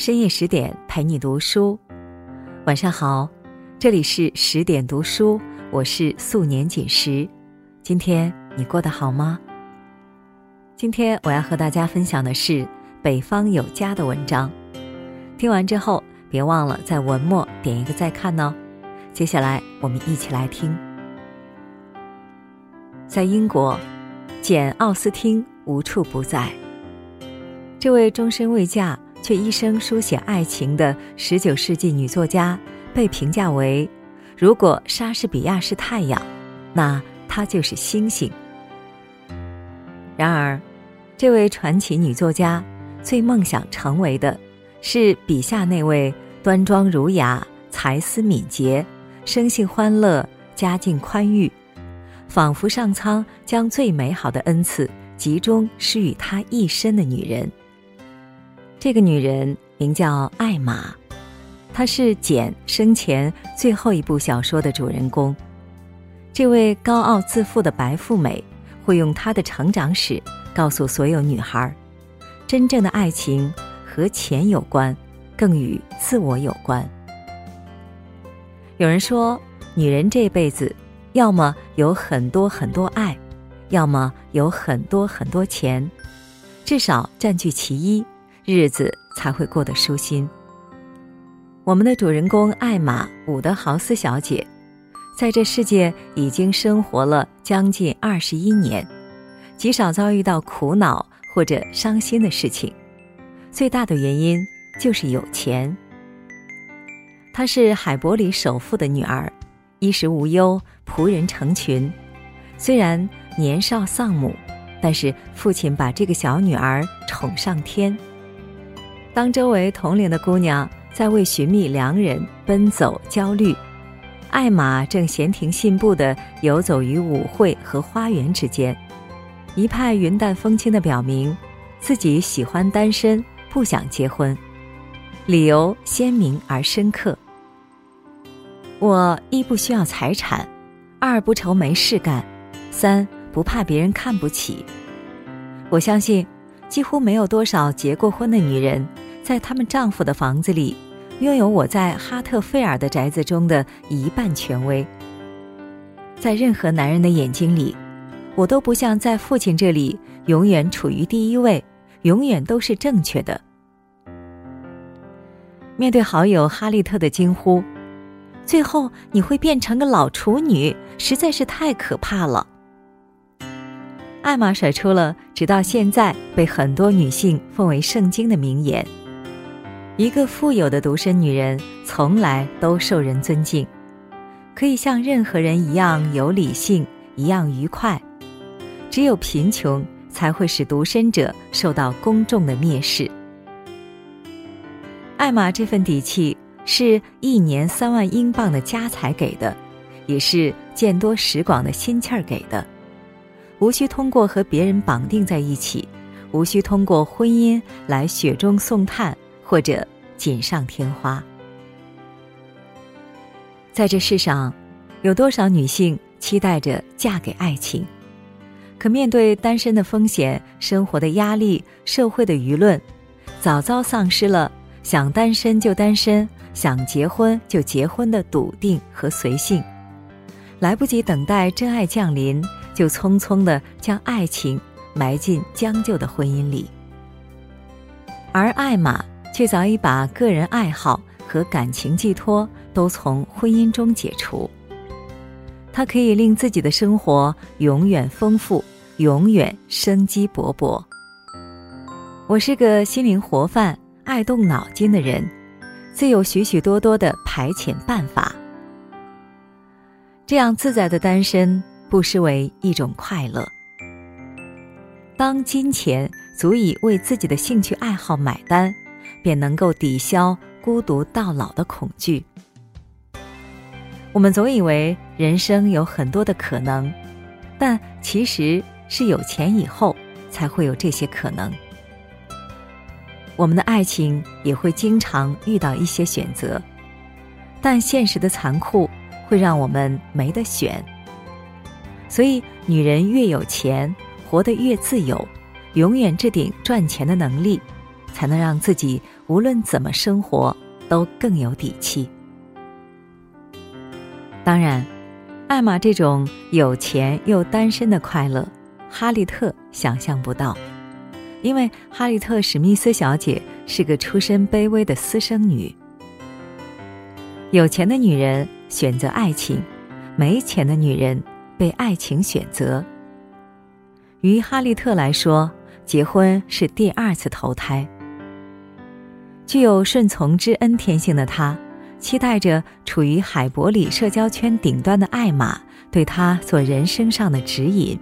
深夜十点陪你读书，晚上好，这里是十点读书，我是素年锦时。今天你过得好吗？今天我要和大家分享的是北方有家的文章。听完之后，别忘了在文末点一个再看哦。接下来我们一起来听。在英国，简·奥斯汀无处不在。这位终身未嫁。却一生书写爱情的十九世纪女作家，被评价为：如果莎士比亚是太阳，那她就是星星。然而，这位传奇女作家最梦想成为的，是笔下那位端庄儒雅、才思敏捷、生性欢乐、家境宽裕，仿佛上苍将最美好的恩赐集中施予她一身的女人。这个女人名叫艾玛，她是简生前最后一部小说的主人公。这位高傲自负的白富美会用她的成长史告诉所有女孩：真正的爱情和钱有关，更与自我有关。有人说，女人这辈子要么有很多很多爱，要么有很多很多钱，至少占据其一。日子才会过得舒心。我们的主人公艾玛·伍德豪斯小姐，在这世界已经生活了将近二十一年，极少遭遇到苦恼或者伤心的事情。最大的原因就是有钱。她是海伯里首富的女儿，衣食无忧，仆人成群。虽然年少丧母，但是父亲把这个小女儿宠上天。当周围同龄的姑娘在为寻觅良人奔走焦虑，艾玛正闲庭信步地游走于舞会和花园之间，一派云淡风轻地表明自己喜欢单身，不想结婚，理由鲜明而深刻。我一不需要财产，二不愁没事干，三不怕别人看不起。我相信。几乎没有多少结过婚的女人，在她们丈夫的房子里，拥有我在哈特菲尔的宅子中的一半权威。在任何男人的眼睛里，我都不像在父亲这里永远处于第一位，永远都是正确的。面对好友哈利特的惊呼：“最后你会变成个老处女，实在是太可怕了。”艾玛甩出了直到现在被很多女性奉为圣经的名言：“一个富有的独身女人从来都受人尊敬，可以像任何人一样有理性，一样愉快。只有贫穷才会使独身者受到公众的蔑视。”艾玛这份底气是一年三万英镑的家财给的，也是见多识广的心气儿给的。无需通过和别人绑定在一起，无需通过婚姻来雪中送炭或者锦上添花。在这世上，有多少女性期待着嫁给爱情？可面对单身的风险、生活的压力、社会的舆论，早早丧失了想单身就单身、想结婚就结婚的笃定和随性，来不及等待真爱降临。就匆匆的将爱情埋进将就的婚姻里，而艾玛却早已把个人爱好和感情寄托都从婚姻中解除。它可以令自己的生活永远丰富，永远生机勃勃。我是个心灵活泛、爱动脑筋的人，自有许许多多的排遣办法。这样自在的单身。不失为一种快乐。当金钱足以为自己的兴趣爱好买单，便能够抵消孤独到老的恐惧。我们总以为人生有很多的可能，但其实是有钱以后才会有这些可能。我们的爱情也会经常遇到一些选择，但现实的残酷会让我们没得选。所以，女人越有钱，活得越自由，永远置顶赚钱的能力，才能让自己无论怎么生活都更有底气。当然，艾玛这种有钱又单身的快乐，哈利特想象不到，因为哈利特·史密斯小姐是个出身卑微的私生女。有钱的女人选择爱情，没钱的女人被爱情选择。于哈利特来说，结婚是第二次投胎。具有顺从之恩天性的他，期待着处于海伯里社交圈顶端的艾玛对他做人生上的指引。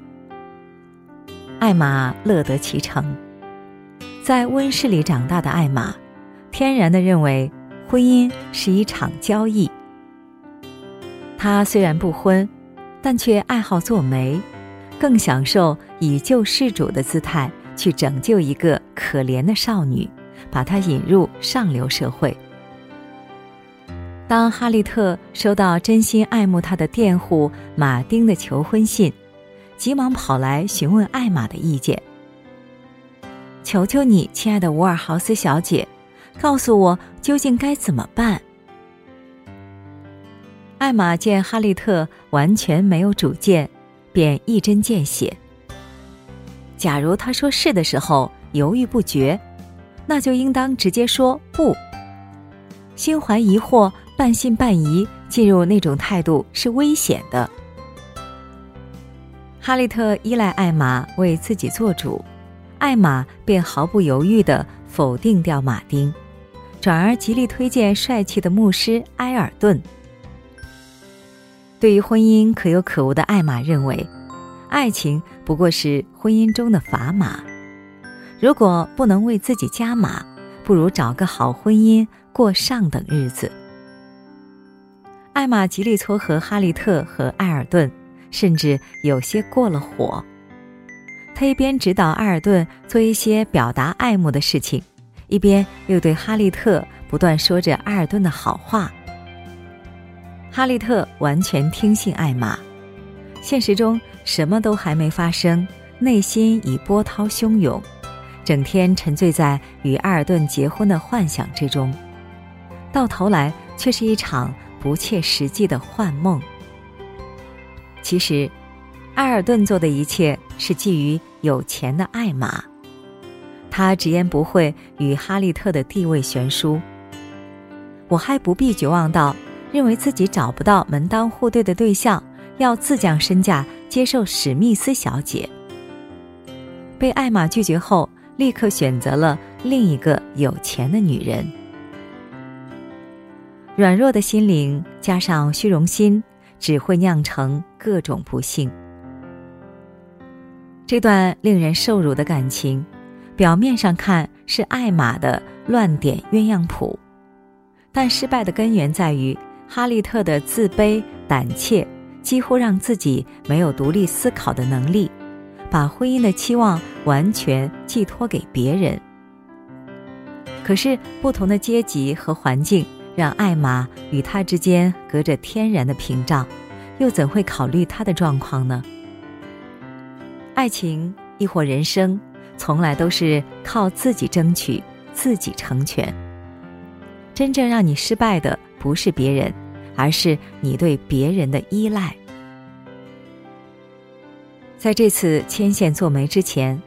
艾玛乐得其成，在温室里长大的艾玛，天然的认为婚姻是一场交易。他虽然不婚，但却爱好做媒，更享受以救世主的姿态去拯救一个可怜的少女。把他引入上流社会。当哈利特收到真心爱慕他的佃户马丁的求婚信，急忙跑来询问艾玛的意见。求求你，亲爱的沃尔豪斯小姐，告诉我究竟该怎么办？艾玛见哈利特完全没有主见，便一针见血。假如他说是的时候犹豫不决。那就应当直接说不。心怀疑惑、半信半疑，进入那种态度是危险的。哈利特依赖艾玛为自己做主，艾玛便毫不犹豫地否定掉马丁，转而极力推荐帅气的牧师埃尔顿。对于婚姻可有可无的艾玛认为，爱情不过是婚姻中的砝码。如果不能为自己加码，不如找个好婚姻过上等日子。艾玛极力撮合哈利特和艾尔顿，甚至有些过了火。他一边指导艾尔顿做一些表达爱慕的事情，一边又对哈利特不断说着艾尔顿的好话。哈利特完全听信艾玛，现实中什么都还没发生，内心已波涛汹涌。整天沉醉在与埃尔顿结婚的幻想之中，到头来却是一场不切实际的幻梦。其实，埃尔顿做的一切是基于有钱的艾玛，他直言不讳与哈利特的地位悬殊。我还不必绝望到认为自己找不到门当户对的对象，要自降身价接受史密斯小姐。被艾玛拒绝后。立刻选择了另一个有钱的女人。软弱的心灵加上虚荣心，只会酿成各种不幸。这段令人受辱的感情，表面上看是艾玛的乱点鸳鸯谱，但失败的根源在于哈利特的自卑、胆怯，几乎让自己没有独立思考的能力。把婚姻的期望完全寄托给别人，可是不同的阶级和环境让艾玛与他之间隔着天然的屏障，又怎会考虑他的状况呢？爱情亦或人生，从来都是靠自己争取、自己成全。真正让你失败的不是别人，而是你对别人的依赖。在这次牵线做媒之前，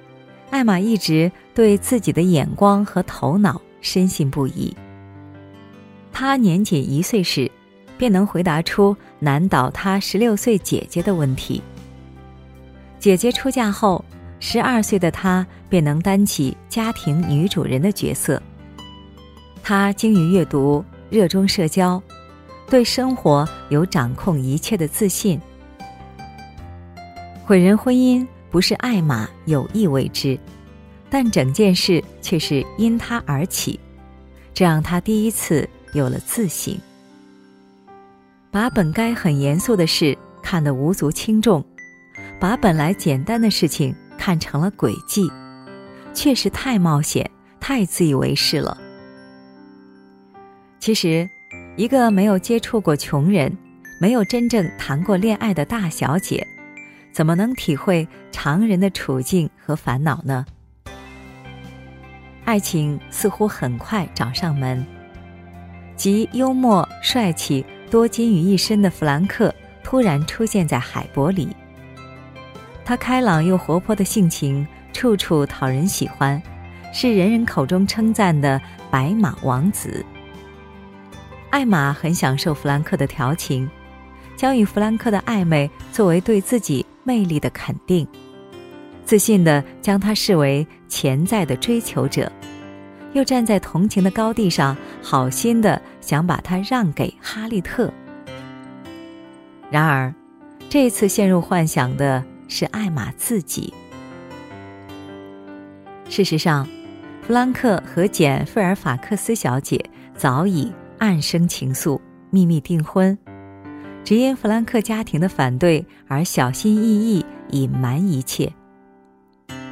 艾玛一直对自己的眼光和头脑深信不疑。她年仅一岁时，便能回答出难倒她十六岁姐姐的问题。姐姐出嫁后，十二岁的她便能担起家庭女主人的角色。她精于阅读，热衷社交，对生活有掌控一切的自信。毁人婚姻不是艾玛有意为之，但整件事却是因他而起，这让他第一次有了自省，把本该很严肃的事看得无足轻重，把本来简单的事情看成了诡计，确实太冒险，太自以为是了。其实，一个没有接触过穷人，没有真正谈过恋爱的大小姐。怎么能体会常人的处境和烦恼呢？爱情似乎很快找上门。集幽默、帅气、多金于一身的弗兰克突然出现在海伯里。他开朗又活泼的性情，处处讨人喜欢，是人人口中称赞的“白马王子”。艾玛很享受弗兰克的调情，将与弗兰克的暧昧作为对自己魅力的肯定，自信地将他视为潜在的追求者，又站在同情的高地上，好心的想把他让给哈利特。然而，这次陷入幻想的是艾玛自己。事实上，弗兰克和简·费尔法克斯小姐早已。暗生情愫，秘密订婚，只因弗兰克家庭的反对而小心翼翼隐瞒一切。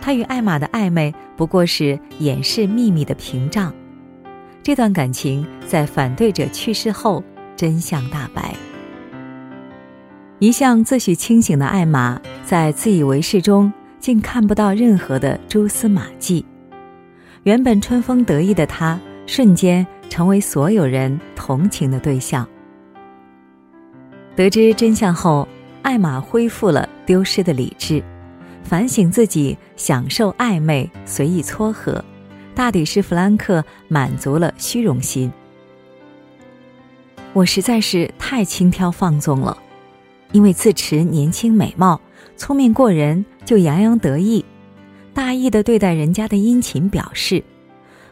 他与艾玛的暧昧不过是掩饰秘密的屏障。这段感情在反对者去世后真相大白。一向自诩清醒的艾玛，在自以为是中竟看不到任何的蛛丝马迹。原本春风得意的他，瞬间。成为所有人同情的对象。得知真相后，艾玛恢复了丢失的理智，反省自己享受暧昧、随意撮合，大抵是弗兰克满足了虚荣心。我实在是太轻佻放纵了，因为自持年轻美貌、聪明过人，就洋洋得意，大意的对待人家的殷勤表示。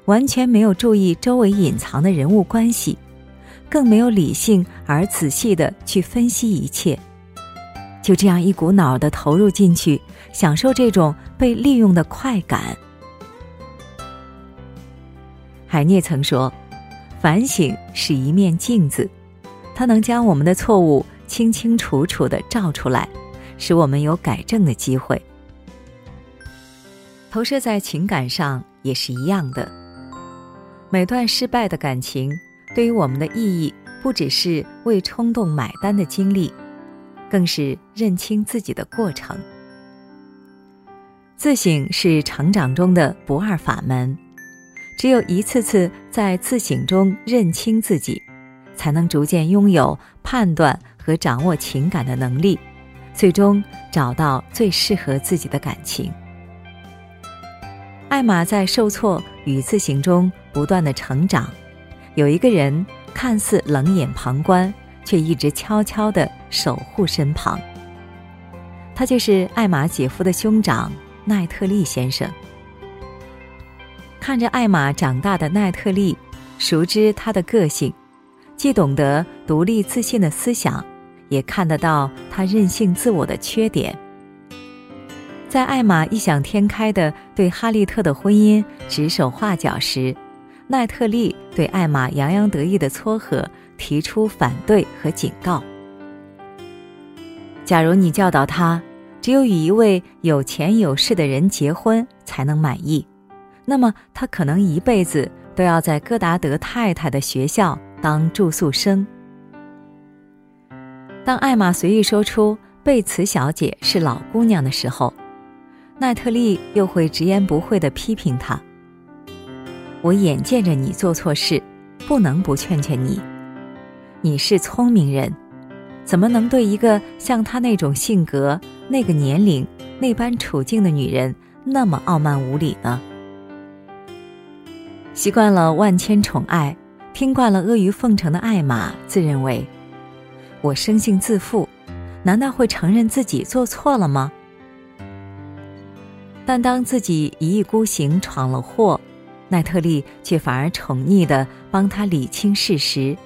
完全没有注意周围隐藏的人物关系，更没有理性而仔细的去分析一切，就这样一股脑的投入进去，享受这种被利用的快感。海涅曾说：“反省是一面镜子，它能将我们的错误清清楚楚的照出来，使我们有改正的机会。”投射在情感上也是一样的。每段失败的感情，对于我们的意义，不只是为冲动买单的经历，更是认清自己的过程。自省是成长中的不二法门，只有一次次在自省中认清自己，才能逐渐拥有判断和掌握情感的能力，最终找到最适合自己的感情。艾玛在受挫与自省中不断的成长，有一个人看似冷眼旁观，却一直悄悄的守护身旁。他就是艾玛姐夫的兄长奈特利先生。看着艾玛长大的奈特利，熟知她的个性，既懂得独立自信的思想，也看得到她任性自我的缺点。在艾玛异想天开的对哈利特的婚姻指手画脚时，奈特利对艾玛洋洋得意的撮合提出反对和警告。假如你教导他只有与一位有钱有势的人结婚才能满意，那么他可能一辈子都要在戈达德太太的学校当住宿生。当艾玛随意说出贝茨小姐是老姑娘的时候，奈特利又会直言不讳地批评她：“我眼见着你做错事，不能不劝劝你。你是聪明人，怎么能对一个像她那种性格、那个年龄、那般处境的女人那么傲慢无礼呢？”习惯了万千宠爱、听惯了阿谀奉承的艾玛，自认为：“我生性自负，难道会承认自己做错了吗？”但当自己一意孤行闯了祸，奈特利却反而宠溺地帮他理清事实，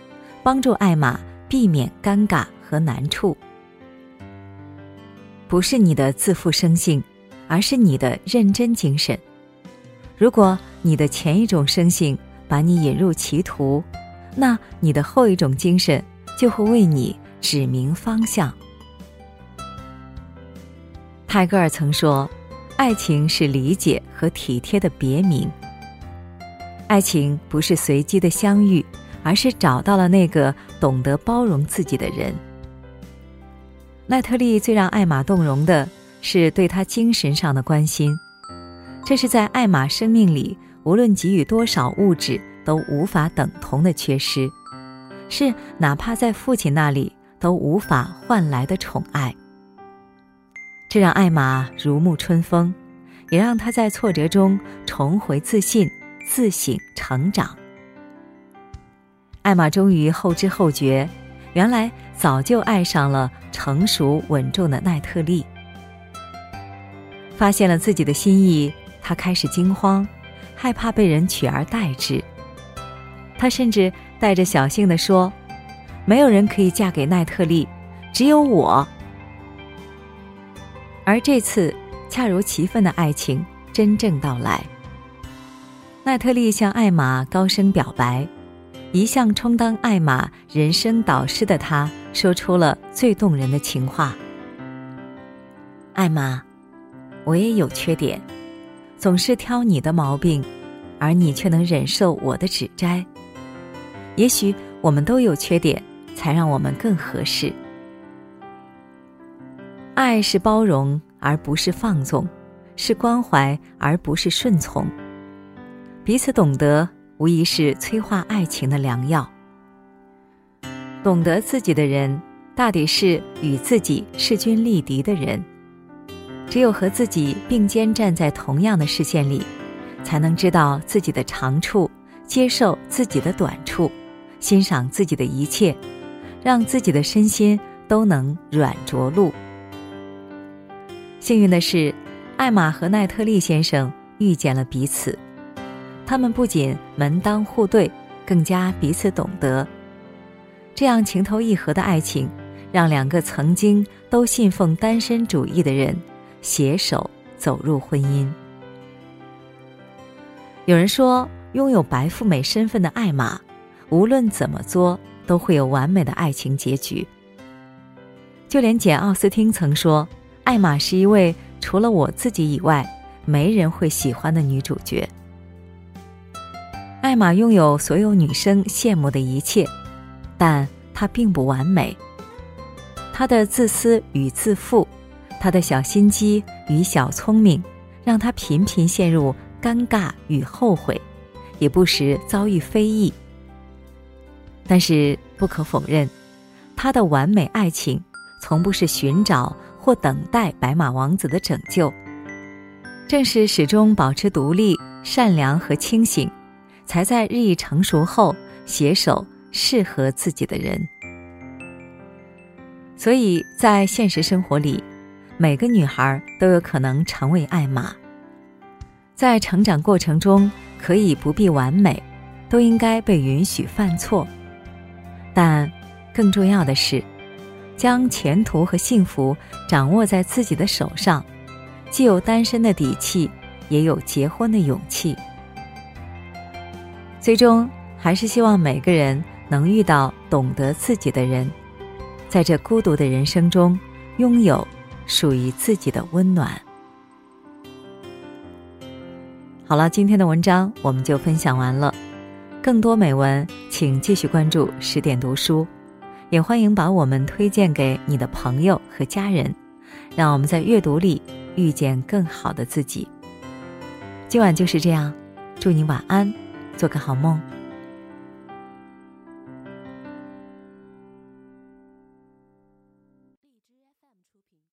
帮助艾玛避免尴尬和难处。不是你的自负生性，而是你的认真精神。如果你的前一种生性把你引入歧途，那你的后一种精神就会为你指明方向。泰戈尔曾说。爱情是理解和体贴的别名。爱情不是随机的相遇，而是找到了那个懂得包容自己的人。奈特利最让艾玛动容的是对他精神上的关心，这是在艾玛生命里无论给予多少物质都无法等同的缺失，是哪怕在父亲那里都无法换来的宠爱。这让艾玛如沐春风，也让她在挫折中重回自信、自省、成长。艾玛终于后知后觉，原来早就爱上了成熟稳重的奈特利。发现了自己的心意，她开始惊慌，害怕被人取而代之。她甚至带着侥幸地说：“没有人可以嫁给奈特利，只有我。”而这次恰如其分的爱情真正到来。奈特利向艾玛高声表白，一向充当艾玛人生导师的他，说出了最动人的情话：“艾玛，我也有缺点，总是挑你的毛病，而你却能忍受我的指摘。也许我们都有缺点，才让我们更合适。”爱是包容，而不是放纵；是关怀，而不是顺从。彼此懂得，无疑是催化爱情的良药。懂得自己的人，大抵是与自己势均力敌的人。只有和自己并肩站在同样的视线里，才能知道自己的长处，接受自己的短处，欣赏自己的一切，让自己的身心都能软着陆。幸运的是，艾玛和奈特利先生遇见了彼此，他们不仅门当户对，更加彼此懂得。这样情投意合的爱情，让两个曾经都信奉单身主义的人携手走入婚姻。有人说，拥有白富美身份的艾玛，无论怎么作，都会有完美的爱情结局。就连简·奥斯汀曾说。艾玛是一位除了我自己以外没人会喜欢的女主角。艾玛拥有所有女生羡慕的一切，但她并不完美。她的自私与自负，她的小心机与小聪明，让她频频陷入尴尬与后悔，也不时遭遇非议。但是不可否认，她的完美爱情从不是寻找。或等待白马王子的拯救，正是始终保持独立、善良和清醒，才在日益成熟后携手适合自己的人。所以在现实生活里，每个女孩都有可能成为爱玛。在成长过程中，可以不必完美，都应该被允许犯错，但更重要的是。将前途和幸福掌握在自己的手上，既有单身的底气，也有结婚的勇气。最终，还是希望每个人能遇到懂得自己的人，在这孤独的人生中，拥有属于自己的温暖。好了，今天的文章我们就分享完了，更多美文请继续关注十点读书。也欢迎把我们推荐给你的朋友和家人，让我们在阅读里遇见更好的自己。今晚就是这样，祝你晚安，做个好梦。